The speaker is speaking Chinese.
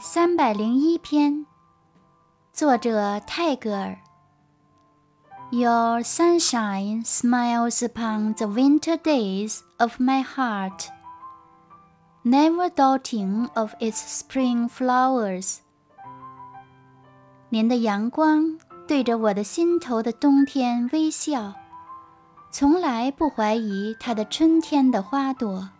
三百零一篇，作者泰戈尔。Your sunshine smiles upon the winter days of my heart, never doubting of its spring flowers. 您的阳光对着我的心头的冬天微笑，从来不怀疑它的春天的花朵。